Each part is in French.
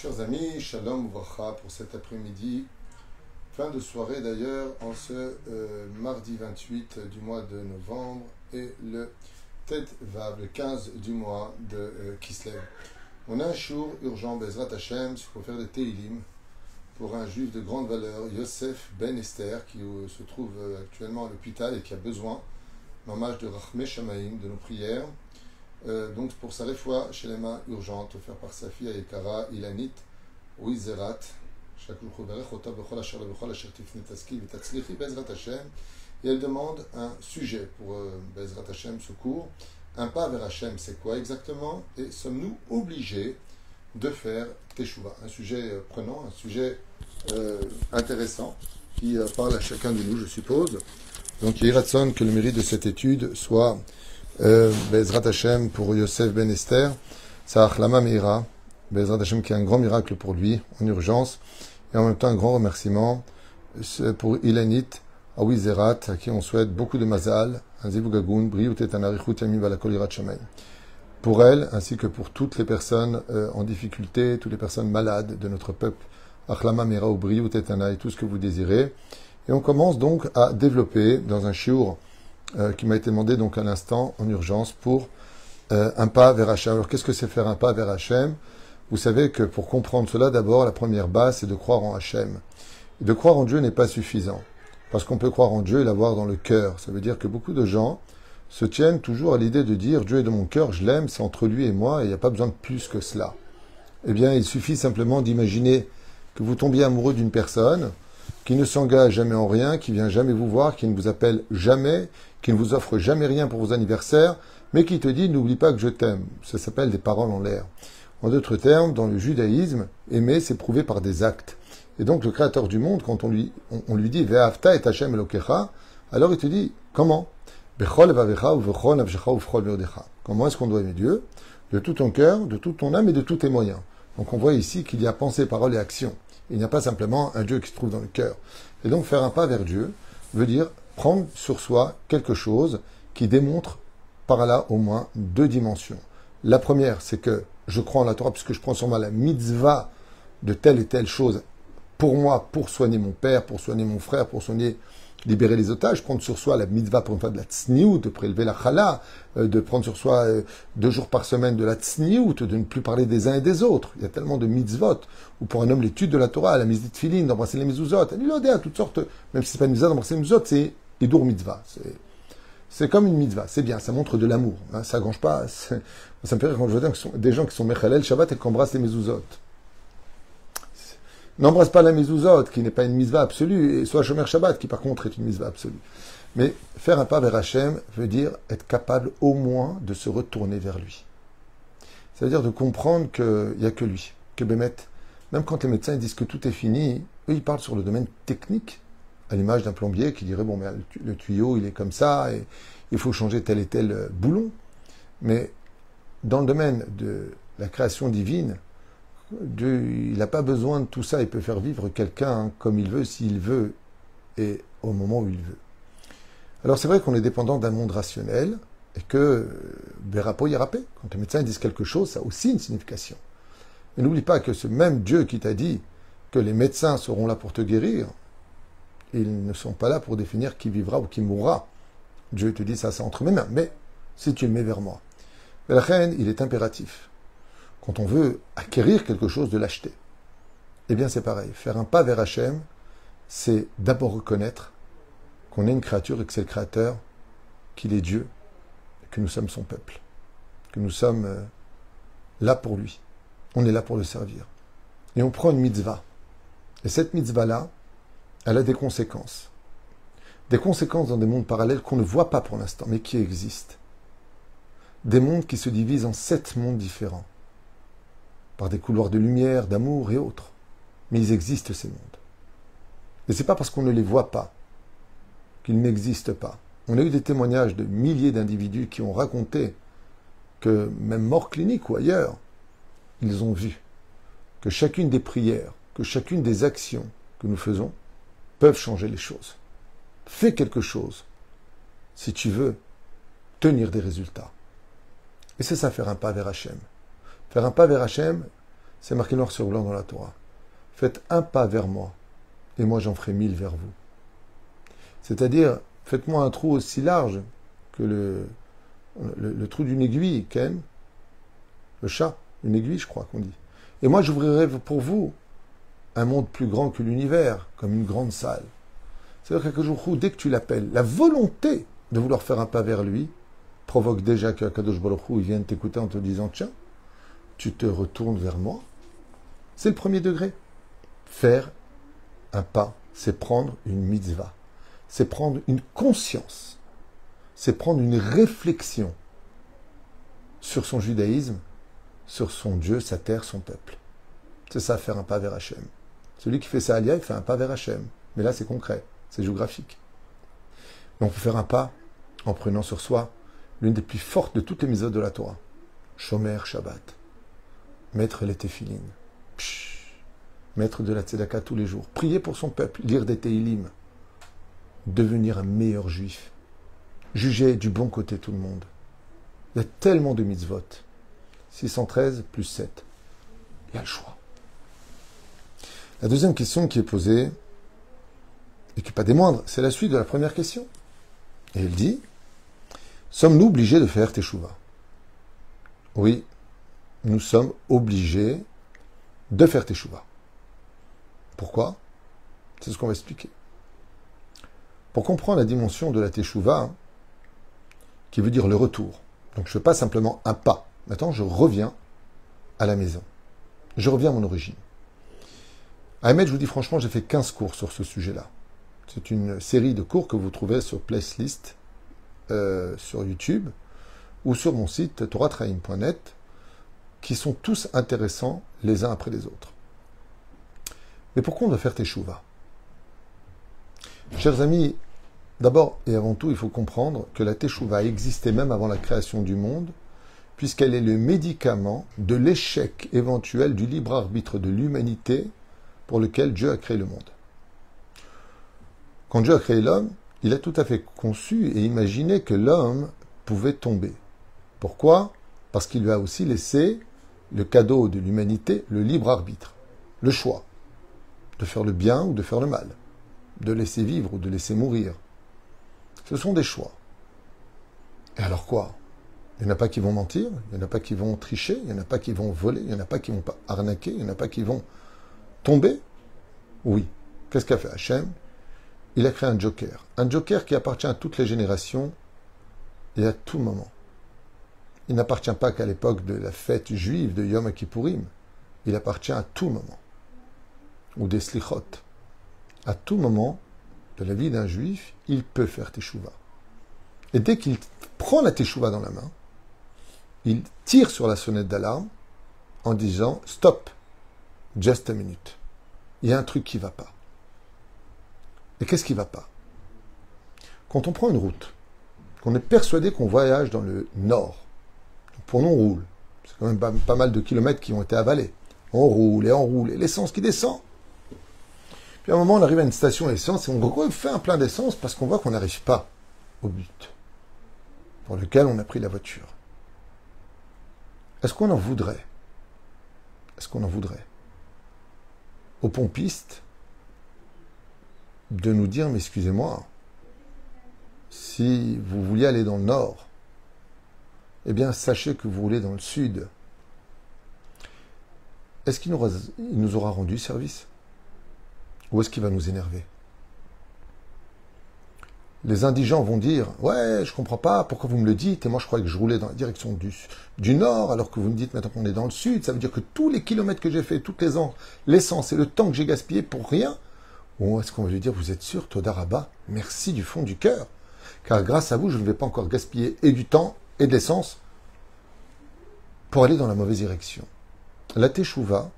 Chers amis, shalom uvracha pour cet après-midi. Fin de soirée d'ailleurs en ce euh, mardi 28 du mois de novembre et le tête Vav, le 15 du mois de euh, Kislev. On a un jour urgent, Bezrat Hashem, pour faire des Teilim pour un juif de grande valeur, Yosef Ben Esther, qui euh, se trouve actuellement à l'hôpital et qui a besoin, hommage de Rachme Shamaim, de nos prières. Euh, donc pour sa réfoua chez les mains urgente, offert par sa fille Ayekara, Ilanit, Wizerat, et elle demande un sujet pour euh, Bezrat Hashem secours. Un pas vers Hashem, c'est quoi exactement? Et sommes-nous obligés de faire Teshuvah Un sujet euh, prenant, un sujet intéressant qui parle à chacun de nous, je suppose. Donc il est que le mérite de cette étude soit Bezrat Hashem pour Yosef Ben Esther, Lama Meira, Bezrat Hashem qui est un grand miracle pour lui en urgence, et en même temps un grand remerciement pour Ilanit, Awizerat, à qui on souhaite beaucoup de mazal, un zivugagun, briut et balakolirat shamay. Pour elle, ainsi que pour toutes les personnes euh, en difficulté, toutes les personnes malades de notre peuple, Achlama Meira ou briut et et tout ce que vous désirez. Et on commence donc à développer dans un shiur euh, qui m'a été demandé donc à l'instant, en urgence, pour euh, un pas vers Hachem. Alors qu'est-ce que c'est faire un pas vers Hachem? Vous savez que pour comprendre cela, d'abord, la première base, c'est de croire en Hachem. De croire en Dieu n'est pas suffisant. Parce qu'on peut croire en Dieu et l'avoir dans le cœur. Ça veut dire que beaucoup de gens se tiennent toujours à l'idée de dire Dieu est dans mon cœur, je l'aime, c'est entre lui et moi, et il n'y a pas besoin de plus que cela. Eh bien, il suffit simplement d'imaginer que vous tombiez amoureux d'une personne, qui ne s'engage jamais en rien, qui vient jamais vous voir, qui ne vous appelle jamais, qui ne vous offre jamais rien pour vos anniversaires, mais qui te dit n'oublie pas que je t'aime. Ça s'appelle des paroles en l'air. En d'autres termes, dans le judaïsme, aimer, c'est prouvé par des actes. Et donc le Créateur du monde, quand on lui, on, lui dit Ve'afta et Hashem Elokecha, alors il te dit comment? Comment est-ce qu'on doit aimer Dieu? De tout ton cœur, de toute ton âme et de tous tes moyens. Donc on voit ici qu'il y a pensée, parole et action. Il n'y a pas simplement un Dieu qui se trouve dans le cœur. Et donc faire un pas vers Dieu veut dire prendre sur soi quelque chose qui démontre par là au moins deux dimensions. La première, c'est que je crois en la Torah puisque je prends sur moi la mitzvah de telle et telle chose pour moi, pour soigner mon père, pour soigner mon frère, pour soigner, libérer les otages, prendre sur soi la mitzvah pour une fois de la tsniout, de prélever la chala, euh, de prendre sur soi euh, deux jours par semaine de la tsniout, de ne plus parler des uns et des autres. Il y a tellement de mitzvot, ou pour un homme l'étude de la Torah, la mitzvah de filin, d'embrasser les mezuzot, à toutes sortes, même si c'est pas une mitzvah d'embrasser les mezuzot, c'est Idur mitzvah. C'est comme une mitzvah, c'est bien, ça montre de l'amour. Hein, ça grange pas. Ça me fait rire quand je vois des gens qui sont Mechalel Shabbat et qui embrassent les mezuzot. N'embrasse pas la mezuzot, qui n'est pas une mitzvah absolue, et soit Shomer Shabbat, qui par contre est une mitzvah absolue. Mais faire un pas vers Hachem veut dire être capable au moins de se retourner vers lui. Ça veut dire de comprendre qu'il n'y a que lui, que Bémet. Même quand les médecins disent que tout est fini, eux ils parlent sur le domaine technique à l'image d'un plombier qui dirait bon mais le tuyau il est comme ça et il faut changer tel et tel euh, boulon. Mais dans le domaine de la création divine, il n'a pas besoin de tout ça, il peut faire vivre quelqu'un comme il veut, s'il veut, et au moment où il veut. Alors c'est vrai qu'on est dépendant d'un monde rationnel, et que Berapo Yarapé, quand les médecins disent quelque chose, ça a aussi une signification. Mais n'oublie pas que ce même Dieu qui t'a dit que les médecins seront là pour te guérir, ils ne sont pas là pour définir qui vivra ou qui mourra. Dieu te dit ça, c'est entre mes mains. Mais si tu le mets vers moi. la reine, il est impératif. Quand on veut acquérir quelque chose, de l'acheter. Eh bien, c'est pareil. Faire un pas vers Hachem, c'est d'abord reconnaître qu'on est une créature et que c'est le Créateur, qu'il est Dieu, que nous sommes son peuple, que nous sommes euh, là pour lui. On est là pour le servir. Et on prend une mitzvah. Et cette mitzvah-là, elle a des conséquences. Des conséquences dans des mondes parallèles qu'on ne voit pas pour l'instant, mais qui existent. Des mondes qui se divisent en sept mondes différents, par des couloirs de lumière, d'amour et autres. Mais ils existent, ces mondes. Et c'est pas parce qu'on ne les voit pas qu'ils n'existent pas. On a eu des témoignages de milliers d'individus qui ont raconté que, même mort clinique ou ailleurs, ils ont vu que chacune des prières, que chacune des actions que nous faisons peuvent changer les choses. Fais quelque chose si tu veux tenir des résultats. Et c'est ça faire un pas vers Hachem. Faire un pas vers Hachem, C'est marqué noir sur blanc dans la Torah. Faites un pas vers moi, et moi j'en ferai mille vers vous. C'est-à-dire, faites-moi un trou aussi large que le, le, trou d'une aiguille, Ken, le chat, une aiguille, je crois qu'on dit. Et moi, j'ouvrirai pour vous un monde plus grand que l'univers, comme une grande salle. C'est-à-dire où, dès que tu l'appelles, la volonté de vouloir faire un pas vers lui provoque déjà que Kadosh Baruch il vienne t'écouter en te disant Tiens, tu te retournes vers moi. C'est le premier degré. Faire un pas, c'est prendre une mitzvah. C'est prendre une conscience. C'est prendre une réflexion sur son judaïsme, sur son Dieu, sa terre, son peuple. C'est ça, faire un pas vers Hachem. Celui qui fait ça à il fait un pas vers Hachem. Mais là, c'est concret, c'est géographique. Donc, on peut faire un pas en prenant sur soi l'une des plus fortes de toutes les méthodes de la Torah. Shomer Shabbat. Mettre les téphilines. Mettre de la tzedaka tous les jours. Prier pour son peuple. Lire des Teilim. Devenir un meilleur juif. Juger du bon côté tout le monde. Il y a tellement de mitzvot. 613 plus 7. Il y a le choix. La deuxième question qui est posée, et qui n'est pas des moindres, c'est la suite de la première question. Et elle dit Sommes-nous obligés de faire teshuva? Oui, nous sommes obligés de faire teshuva. Pourquoi? C'est ce qu'on va expliquer. Pour comprendre la dimension de la teshuva, qui veut dire le retour. Donc je ne fais pas simplement un pas. Maintenant, je reviens à la maison. Je reviens à mon origine. Ahmed, je vous dis franchement, j'ai fait 15 cours sur ce sujet-là. C'est une série de cours que vous trouvez sur Placelist, euh, sur YouTube, ou sur mon site toratraim.net, qui sont tous intéressants les uns après les autres. Mais pourquoi on doit faire teshuva? Chers amis, d'abord et avant tout, il faut comprendre que la teshuva existait même avant la création du monde, puisqu'elle est le médicament de l'échec éventuel du libre arbitre de l'humanité pour lequel Dieu a créé le monde. Quand Dieu a créé l'homme, il a tout à fait conçu et imaginé que l'homme pouvait tomber. Pourquoi? Parce qu'il lui a aussi laissé le cadeau de l'humanité, le libre arbitre, le choix de faire le bien ou de faire le mal, de laisser vivre ou de laisser mourir. Ce sont des choix. Et alors quoi? Il n'y en a pas qui vont mentir, il n'y en a pas qui vont tricher, il n'y en a pas qui vont voler, il n'y en a pas qui vont arnaquer, il n'y en a pas qui vont tomber Oui. Qu'est-ce qu'a fait Hachem? Il a créé un joker. Un joker qui appartient à toutes les générations et à tout moment. Il n'appartient pas qu'à l'époque de la fête juive de Yom Kippourim. Il appartient à tout moment. Ou des slichot. À tout moment de la vie d'un juif, il peut faire teshuva. Et dès qu'il prend la teshuva dans la main, il tire sur la sonnette d'alarme en disant Stop, just a minute. Il y a un truc qui ne va pas. Et qu'est-ce qui va pas? Quand on prend une route, qu'on est persuadé qu'on voyage dans le nord, pour nous on roule, c'est quand même pas, mal de kilomètres qui ont été avalés. On roule et on roule, et l'essence qui descend. Puis à un moment, on arrive à une station essence et on fait un plein d'essence parce qu'on voit qu'on n'arrive pas au but pour lequel on a pris la voiture. Est-ce qu'on en voudrait? Est-ce qu'on en voudrait? Aux pompistes de nous dire, mais excusez-moi, si vous vouliez aller dans le nord, eh bien sachez que vous roulez dans le sud. Est-ce qu'il nous, nous aura rendu service? Ou est-ce qu'il va nous énerver? Les indigents vont dire Ouais, je comprends pas, pourquoi vous me le dites? Et moi, je croyais que je roulais dans la direction du, nord, alors que vous me dites maintenant qu'on est dans le sud. Ça veut dire que tous les kilomètres que j'ai fait, toutes les ans, l'essence et le temps que j'ai gaspillé pour rien Ou est-ce qu'on va lui dire Vous êtes sûr, Todaraba Merci du fond du cœur. Car grâce à vous, je ne vais pas encore gaspiller et du temps et de l'essence pour aller dans la mauvaise direction. La Teshuvah,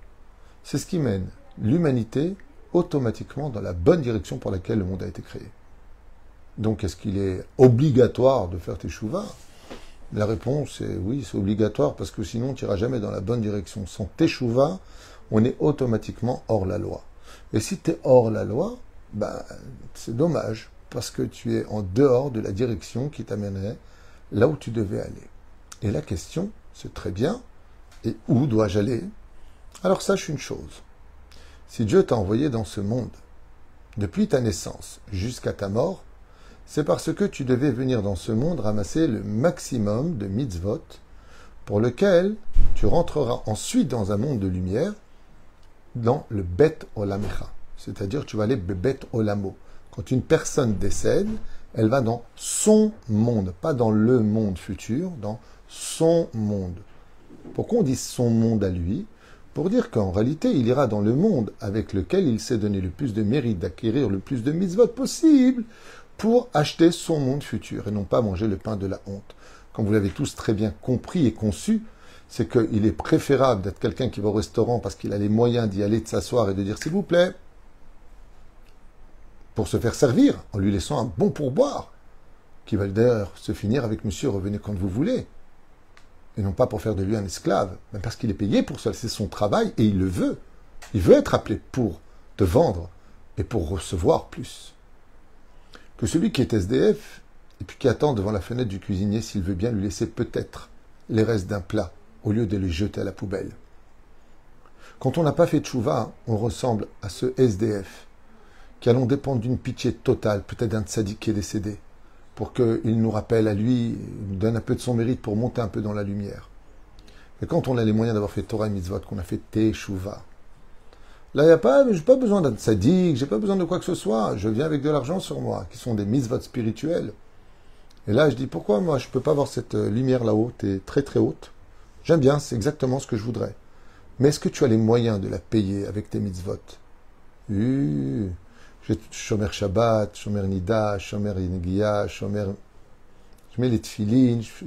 c'est ce qui mène l'humanité automatiquement dans la bonne direction pour laquelle le monde a été créé. Donc, est-ce qu'il est obligatoire de faire teshuva? La réponse est oui, c'est obligatoire parce que sinon, tu n'iras jamais dans la bonne direction. Sans teshuva, on est automatiquement hors la loi. Et si tu es hors la loi, ben, c'est dommage parce que tu es en dehors de la direction qui t'amènerait là où tu devais aller. Et la question, c'est très bien, et où dois-je aller? Alors sache une chose. Si Dieu t'a envoyé dans ce monde, depuis ta naissance jusqu'à ta mort, c'est parce que tu devais venir dans ce monde ramasser le maximum de mitzvot pour lequel tu rentreras ensuite dans un monde de lumière, dans le Bet Olamecha. C'est-à-dire tu vas aller Bet Olamo. Quand une personne décède, elle va dans son monde, pas dans le monde futur, dans son monde. Pourquoi on dit son monde à lui? Pour dire qu'en réalité, il ira dans le monde avec lequel il s'est donné le plus de mérite d'acquérir le plus de mitzvot possible pour acheter son monde futur et non pas manger le pain de la honte. Comme vous l'avez tous très bien compris et conçu, c'est qu'il est préférable d'être quelqu'un qui va au restaurant parce qu'il a les moyens d'y aller, de s'asseoir et de dire s'il vous plaît, pour se faire servir, en lui laissant un bon pourboire, qui va d'ailleurs se finir avec monsieur, revenez quand vous voulez. Et non pas pour faire de lui un esclave, mais parce qu'il est payé pour ça, c'est son travail et il le veut. Il veut être appelé pour te vendre et pour recevoir plus que celui qui est SDF et puis qui attend devant la fenêtre du cuisinier s'il veut bien lui laisser peut-être les restes d'un plat au lieu de les jeter à la poubelle. Quand on n'a pas fait tchouva, on ressemble à ce SDF qui allons dépendre d'une pitié totale, peut-être d'un tzaddik qui est décédé, pour qu'il nous rappelle à lui, nous donne un peu de son mérite pour monter un peu dans la lumière. Mais quand on a les moyens d'avoir fait Torah et Mitzvot, qu'on a fait Teshuvah, Là, il n'y a pas, j'ai pas besoin d'un sadique, j'ai pas besoin de quoi que ce soit. Je viens avec de l'argent sur moi, qui sont des mitzvot spirituels. Et là, je dis, pourquoi moi, je peux pas avoir cette euh, lumière là-haut, et très très haute J'aime bien, c'est exactement ce que je voudrais. Mais est-ce que tu as les moyens de la payer avec tes mitzvot? Euh, J'ai Shomer Shabbat, Shomer Nida, Shomer Negia, Shomer... Je mets les tfilines, je,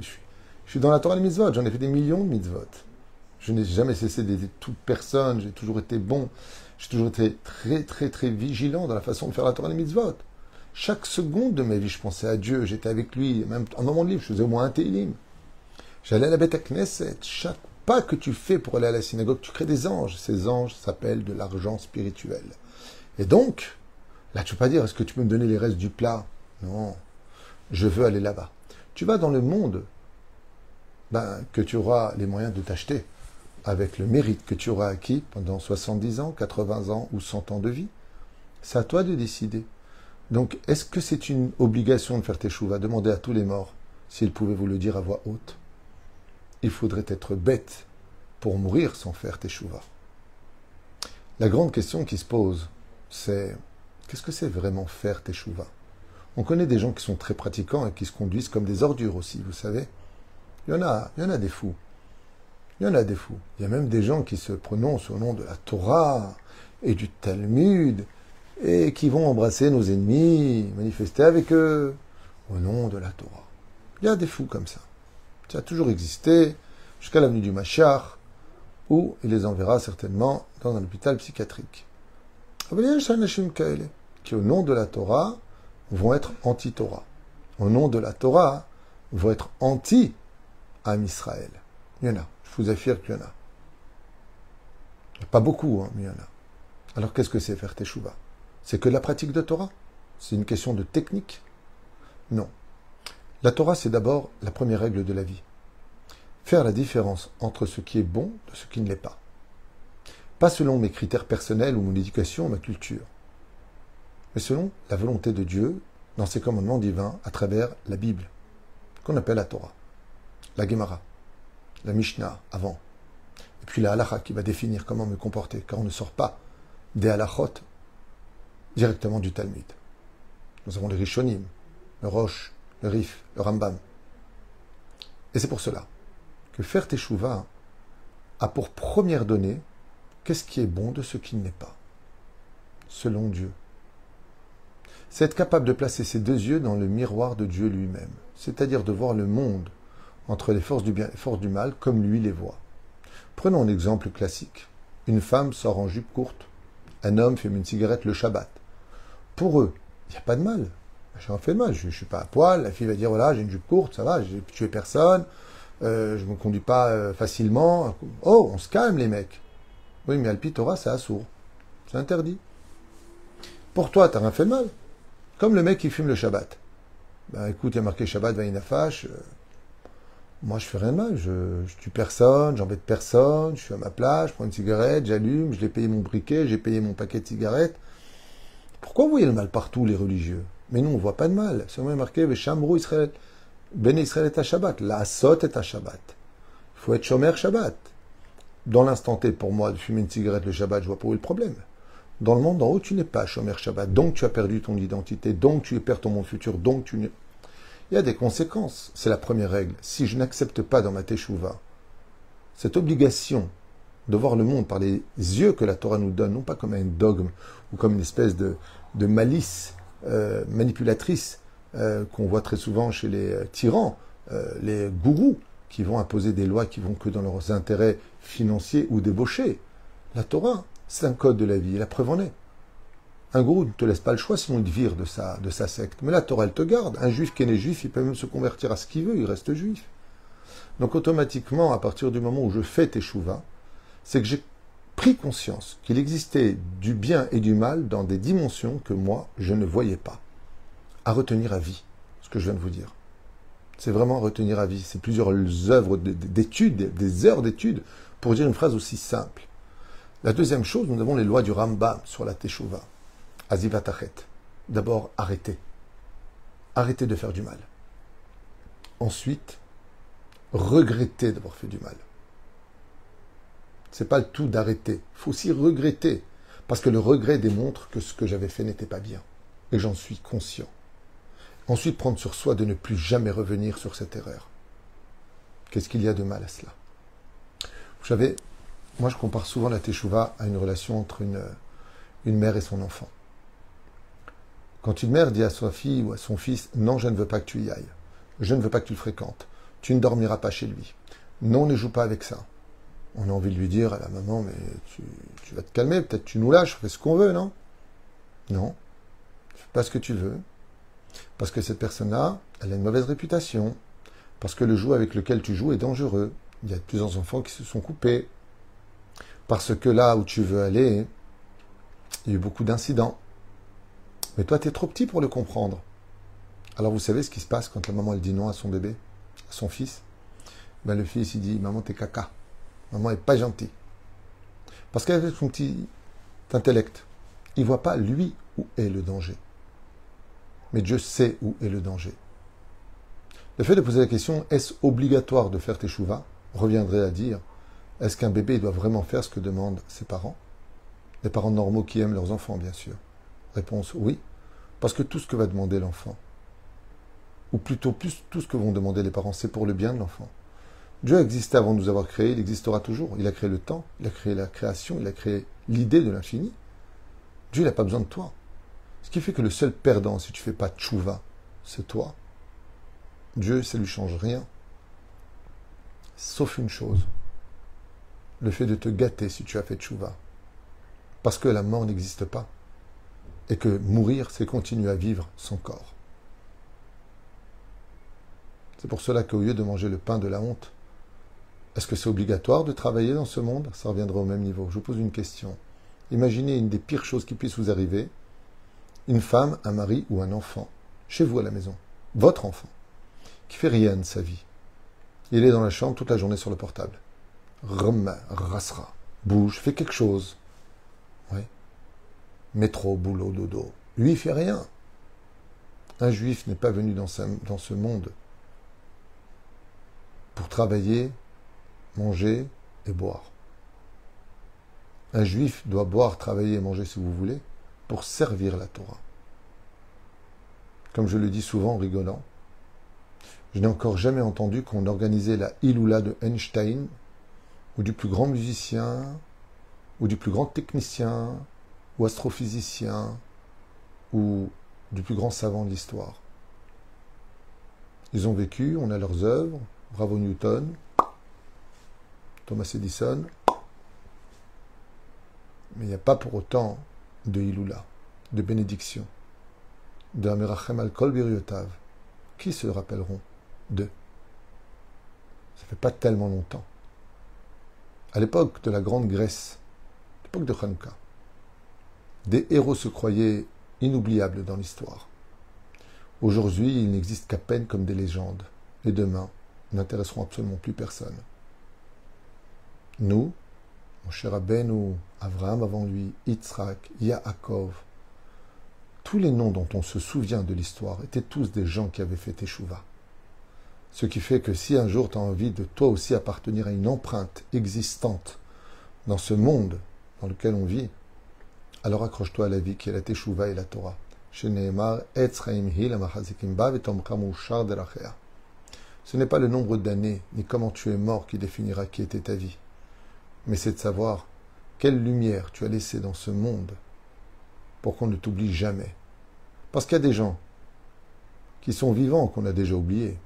suis dans la Torah des mitzvot, j'en ai fait des millions de mitzvot. Je n'ai jamais cessé d'aider toute personne, j'ai toujours été bon, j'ai toujours été très très très vigilant dans la façon de faire la Torah des mitzvot. Chaque seconde de ma vie, je pensais à Dieu, j'étais avec lui, même en moment de livre, je faisais au moins un télim. J'allais à la bête à Knesset. Chaque pas que tu fais pour aller à la synagogue, tu crées des anges. Ces anges s'appellent de l'argent spirituel. Et donc, là, tu peux pas dire, est-ce que tu peux me donner les restes du plat? Non, je veux aller là-bas. Tu vas dans le monde ben, que tu auras les moyens de t'acheter avec le mérite que tu auras acquis pendant 70 ans, 80 ans ou 100 ans de vie. C'est à toi de décider. Donc, est-ce que c'est une obligation de faire tes choux? Demandez à tous les morts s'ils pouvaient vous le dire à voix haute. Il faudrait être bête pour mourir sans faire tes choux. La grande question qui se pose, c'est qu'est-ce que c'est vraiment faire tes choux? On connaît des gens qui sont très pratiquants et qui se conduisent comme des ordures aussi, vous savez. Il y en a, il y en a des fous. Il y en a des fous. Il y a même des gens qui se prononcent au nom de la Torah et du Talmud et qui vont embrasser nos ennemis, manifester avec eux au nom de la Torah. Il y a des fous comme ça. Ça a toujours existé jusqu'à l'avenue du Machar où il les enverra certainement dans un hôpital psychiatrique. Qui, au nom de la Torah, vont être anti-Torah. Au nom de la Torah, vont être anti-Am Israël. Il y en a. Je vous affirme qu'il y en a. Pas beaucoup, hein, mais il y en a. Alors qu'est-ce que c'est faire Teshuvah C'est que la pratique de Torah? C'est une question de technique? Non. La Torah, c'est d'abord la première règle de la vie. Faire la différence entre ce qui est bon de ce qui ne l'est pas. Pas selon mes critères personnels ou mon éducation ou ma culture, mais selon la volonté de Dieu dans ses commandements divins à travers la Bible, qu'on appelle la Torah, la Gemara la Mishnah avant, et puis la halacha qui va définir comment me comporter, car on ne sort pas des halachot directement du Talmud. Nous avons les Rishonim, le Roche, le Rif, le Rambam. Et c'est pour cela que faire Teshuvah a pour première donnée qu'est-ce qui est bon de ce qui n'est pas, selon Dieu. C'est être capable de placer ses deux yeux dans le miroir de Dieu lui-même, c'est-à-dire de voir le monde entre les forces du bien et les forces du mal, comme lui les voit. Prenons un exemple classique. Une femme sort en jupe courte. Un homme fume une cigarette le Shabbat. Pour eux, il n'y a pas de mal. J'ai fait de mal. Je ne suis pas à poil. La fille va dire voilà, j'ai une jupe courte, ça va, j'ai tué personne. Euh, je ne me conduis pas euh, facilement. Oh, on se calme, les mecs. Oui, mais Alpitora, c'est assourd. C'est interdit. Pour toi, tu n'as rien fait de mal. Comme le mec qui fume le Shabbat. Ben écoute, il y a marqué Shabbat Vainafash. Euh, moi je fais rien de mal, je, tue personne, j'embête personne, je suis à ma place, je prends une cigarette, j'allume, je l'ai payé mon briquet, j'ai payé mon paquet de cigarettes. Pourquoi vous voyez le mal partout, les religieux? Mais nous, on voit pas de mal. C'est même marqué, Veshamrou Israël, Ben Israël est à Shabbat, la Asot est à Shabbat. Il faut être Shomer Shabbat. Dans l'instant T, pour moi, de fumer une cigarette le Shabbat, je vois pas où est le problème. Dans le monde en haut, tu n'es pas Shomer Shabbat, donc tu as perdu ton identité, donc tu perds ton monde futur, donc tu n'es il y a des conséquences. C'est la première règle. Si je n'accepte pas dans ma teshuva cette obligation de voir le monde par les yeux que la Torah nous donne, non pas comme un dogme ou comme une espèce de, malice euh, manipulatrice euh, qu'on voit très souvent chez les euh, tyrans, les gourous, qui vont imposer des lois qui vont que dans leurs intérêts financiers ou débauchés. La Torah, c'est un code de la vie, la preuve en est. Un gourou ne te laisse pas le choix, sinon il te vire de sa, secte. Mais la Torah, elle te garde. Un juif qui est né juif, il peut même se convertir à ce qu'il veut, il reste juif. Donc automatiquement, à partir du moment où je fais teshuva, c'est que j'ai pris conscience qu'il existait du bien et du mal dans des dimensions que moi, je ne voyais pas. À retenir à vie, ce que je viens de vous dire. C'est vraiment à retenir à vie. C'est plusieurs œuvres d'études, des heures d'études, pour dire une phrase aussi simple. La deuxième chose, nous avons les lois du Rambam sur la teshuva. Azivatachet. D'abord, arrêtez. Arrêtez de faire du mal. Ensuite, regrettez d'avoir fait du mal. C'est pas le tout d'arrêter. Il faut aussi regretter. Parce que le regret démontre que ce que j'avais fait n'était pas bien. Et j'en suis conscient. Ensuite, prendre sur soi de ne plus jamais revenir sur cette erreur. Qu'est-ce qu'il y a de mal à cela? Vous savez, moi je compare souvent la teshuva à une relation entre une, une mère et son enfant. Quand une mère dit à sa fille ou à son fils Non, je ne veux pas que tu y ailles. Je ne veux pas que tu le fréquentes. Tu ne dormiras pas chez lui. Non, ne joue pas avec ça. On a envie de lui dire à la maman Mais tu, vas te calmer, peut-être tu nous lâches, fais ce qu'on veut, non? Non. Fais pas ce que tu veux. Parce que cette personne-là, elle a une mauvaise réputation. Parce que le jeu avec lequel tu joues est dangereux. Il y a plusieurs enfants qui se sont coupés. Parce que là où tu veux aller, il y a eu beaucoup d'incidents. Mais toi, tu es trop petit pour le comprendre. Alors vous savez ce qui se passe quand la maman elle dit non à son bébé, à son fils? Ben, Le fils il dit Maman, t'es caca. Maman est pas gentille. Parce qu'avec son petit intellect, il ne voit pas lui où est le danger. Mais Dieu sait où est le danger. Le fait de poser la question est-ce obligatoire de faire tes chouvas reviendrait à dire est-ce qu'un bébé doit vraiment faire ce que demandent ses parents? Les parents normaux qui aiment leurs enfants, bien sûr. Réponse oui, parce que tout ce que va demander l'enfant, ou plutôt plus tout ce que vont demander les parents, c'est pour le bien de l'enfant. Dieu a existé avant de nous avoir créé, il existera toujours. Il a créé le temps, il a créé la création, il a créé l'idée de l'infini. Dieu n'a pas besoin de toi. Ce qui fait que le seul perdant, si tu ne fais pas tchouva, c'est toi. Dieu, ça ne lui change rien. Sauf une chose, le fait de te gâter si tu as fait tchouva. Parce que la mort n'existe pas et que mourir, c'est continuer à vivre son corps. C'est pour cela qu'au lieu de manger le pain de la honte, est-ce que c'est obligatoire de travailler dans ce monde? Ça reviendra au même niveau. Je vous pose une question. Imaginez une des pires choses qui puissent vous arriver. Une femme, un mari ou un enfant, chez vous à la maison, votre enfant, qui fait rien de sa vie. Il est dans la chambre toute la journée sur le portable. Rem, rasera, bouge, fait quelque chose. Métro, boulot, dodo. Lui, il fait rien. Un juif n'est pas venu dans, dans ce monde pour travailler, manger et boire. Un juif doit boire, travailler et manger si vous voulez pour servir la Torah. Comme je le dis souvent en rigolant, je n'ai encore jamais entendu qu'on organisait la Iloula de Einstein ou du plus grand musicien ou du plus grand technicien ou astrophysicien ou du plus grand savant de l'histoire. Ils ont vécu, on a leurs œuvres, bravo Newton, Thomas Edison, mais il n'y a pas pour autant de Iloula, de bénédiction, de Amirachem Biriotav. Qui se rappelleront d'eux Ça fait pas tellement longtemps. À l'époque de la Grande Grèce, l'époque de Hanouka, des héros se croyaient inoubliables dans l'histoire. Aujourd'hui, ils n'existent qu'à peine comme des légendes. Et demain, n'intéresseront absolument plus personne. Nous, mon cher ou Abraham avant lui, Yitzhak, Yaakov, tous les noms dont on se souvient de l'histoire étaient tous des gens qui avaient fait Teshuvah. Ce qui fait que si un jour tu as envie de toi aussi appartenir à une empreinte existante dans ce monde dans lequel on vit, alors accroche-toi à la vie qui est la Teshuvah et la Torah. Ce n'est pas le nombre d'années ni comment tu es mort qui définira qui était ta vie, mais c'est de savoir quelle lumière tu as laissée dans ce monde pour qu'on ne t'oublie jamais. Parce qu'il y a des gens qui sont vivants qu'on a déjà oubliés.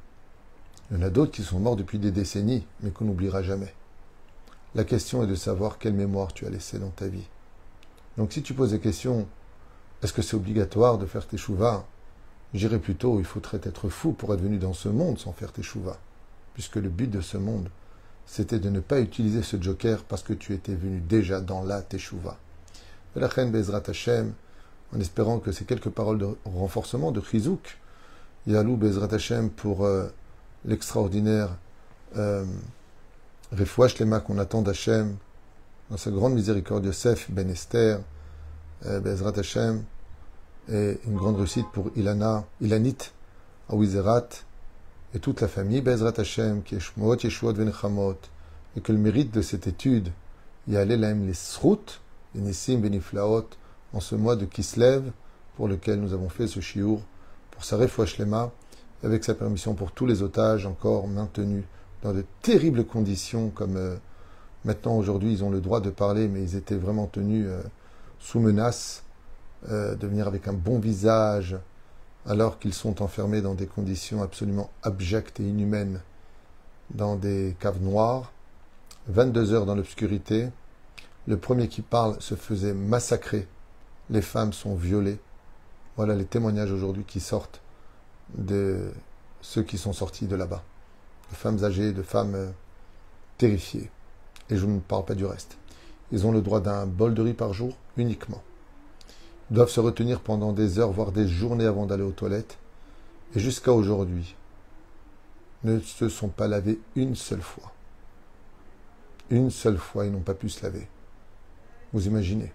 Il y en a d'autres qui sont morts depuis des décennies, mais qu'on n'oubliera jamais. La question est de savoir quelle mémoire tu as laissée dans ta vie. Donc si tu poses des questions, est-ce que c'est obligatoire de faire tes chouvas? J'irais plutôt, il faudrait être fou pour être venu dans ce monde sans faire tes chouvas. Puisque le but de ce monde, c'était de ne pas utiliser ce joker parce que tu étais venu déjà dans la teshuva. La Bezrat Hashem, en espérant que ces quelques paroles de renforcement de Chizouk, Yalou Bezrat Hashem pour euh, l'extraordinaire euh, refouach lema qu'on attend d'Hachem, dans sa grande miséricorde, Yosef Ben Esther, euh, Bezrat Hashem, et une grande réussite pour Ilana, Ilanit, Awizerat, et toute la famille, Bezrat Hashem, qui est Shmuot, Yeshuot, Venechamot, et que le mérite de cette étude, y a les Srout, Nissim, Beniflaot, en ce mois de Kislev, pour lequel nous avons fait ce chiour, pour sa refouach lema, avec sa permission pour tous les otages encore maintenus dans de terribles conditions, comme euh, maintenant aujourd'hui ils ont le droit de parler, mais ils étaient vraiment tenus euh, sous menace euh, de venir avec un bon visage, alors qu'ils sont enfermés dans des conditions absolument abjectes et inhumaines, dans des caves noires, 22 heures dans l'obscurité. Le premier qui parle se faisait massacrer, les femmes sont violées. Voilà les témoignages aujourd'hui qui sortent de ceux qui sont sortis de là-bas. De femmes âgées, de femmes euh, terrifiées. Et je ne parle pas du reste. Ils ont le droit d'un bol de riz par jour uniquement. Ils doivent se retenir pendant des heures, voire des journées avant d'aller aux toilettes. Et jusqu'à aujourd'hui, ne se sont pas lavés une seule fois. Une seule fois, ils n'ont pas pu se laver. Vous imaginez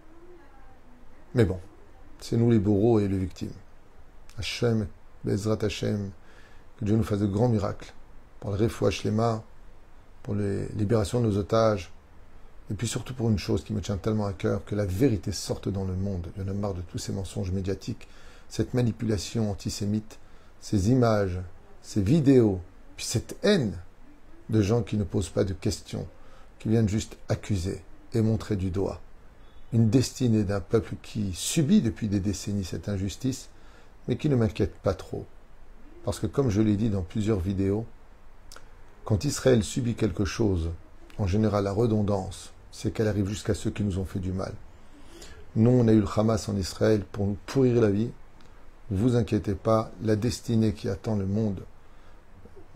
Mais bon, c'est nous les bourreaux et les victimes. Hachem Bezrat Hashem, que Dieu nous fasse de grands miracles pour le refouach mains, pour les libérations de nos otages, et puis surtout pour une chose qui me tient tellement à cœur, que la vérité sorte dans le monde. Il y en a marre de tous ces mensonges médiatiques, cette manipulation antisémite, ces images, ces vidéos, puis cette haine de gens qui ne posent pas de questions, qui viennent juste accuser et montrer du doigt. Une destinée d'un peuple qui subit depuis des décennies cette injustice mais qui ne m'inquiète pas trop. Parce que comme je l'ai dit dans plusieurs vidéos, quand Israël subit quelque chose, en général la redondance, c'est qu'elle arrive jusqu'à ceux qui nous ont fait du mal. Nous, on a eu le Hamas en Israël pour nous pourrir la vie. Vous inquiétez pas, la destinée qui attend le monde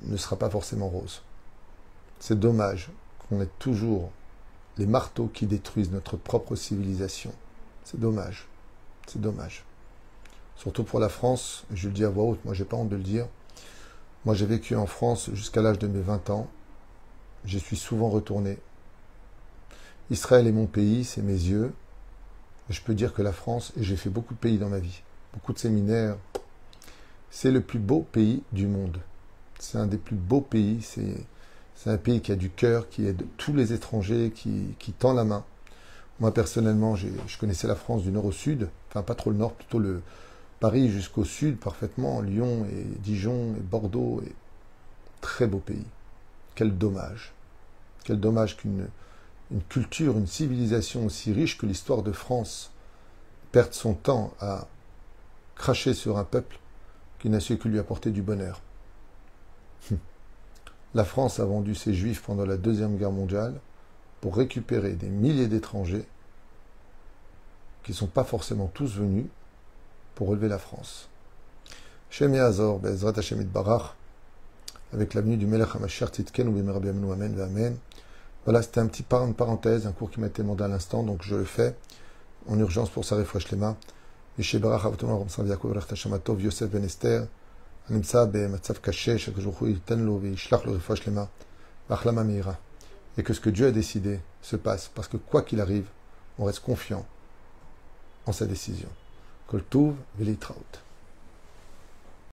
ne sera pas forcément rose. C'est dommage qu'on ait toujours les marteaux qui détruisent notre propre civilisation. C'est dommage. C'est dommage surtout pour la France, je le dis à voix haute, moi j'ai pas honte de le dire. Moi j'ai vécu en France jusqu'à l'âge de mes 20 ans. J'y suis souvent retourné. Israël est mon pays, c'est mes yeux. Je peux dire que la France, et j'ai fait beaucoup de pays dans ma vie, beaucoup de séminaires, c'est le plus beau pays du monde. C'est un des plus beaux pays. C'est un pays qui a du cœur, qui aide tous les étrangers, qui, qui tend la main. Moi personnellement, je connaissais la France du nord au sud, enfin pas trop le nord, plutôt le, Paris jusqu'au sud parfaitement, Lyon et Dijon et Bordeaux. Et... Très beau pays. Quel dommage. Quel dommage qu'une une culture, une civilisation aussi riche que l'histoire de France perde son temps à cracher sur un peuple qui n'a su que lui apporter du bonheur. La France a vendu ses juifs pendant la Deuxième Guerre mondiale pour récupérer des milliers d'étrangers qui ne sont pas forcément tous venus, pour relever la France. Shem Azor, Bezrat Hashem Barach, avec l'avenue du Melech HaMashiach Tzidken, ou Amen, Amen. Voilà, c'était un petit par parenthèse, un cours qui m'a été demandé à l'instant, donc je le fais en urgence pour sa refresh lema. Yosef Ben Esther, הנמצא במצב קשה, שהקדוש ברוך הוא ייתן לו וישלח לו רפואה שלמה, והחלמה מהירה. Et que ce que Dieu a décidé se passe, parce que quoi qu'il arrive, on reste confiant en sa décision. כל טוב ולהתראות.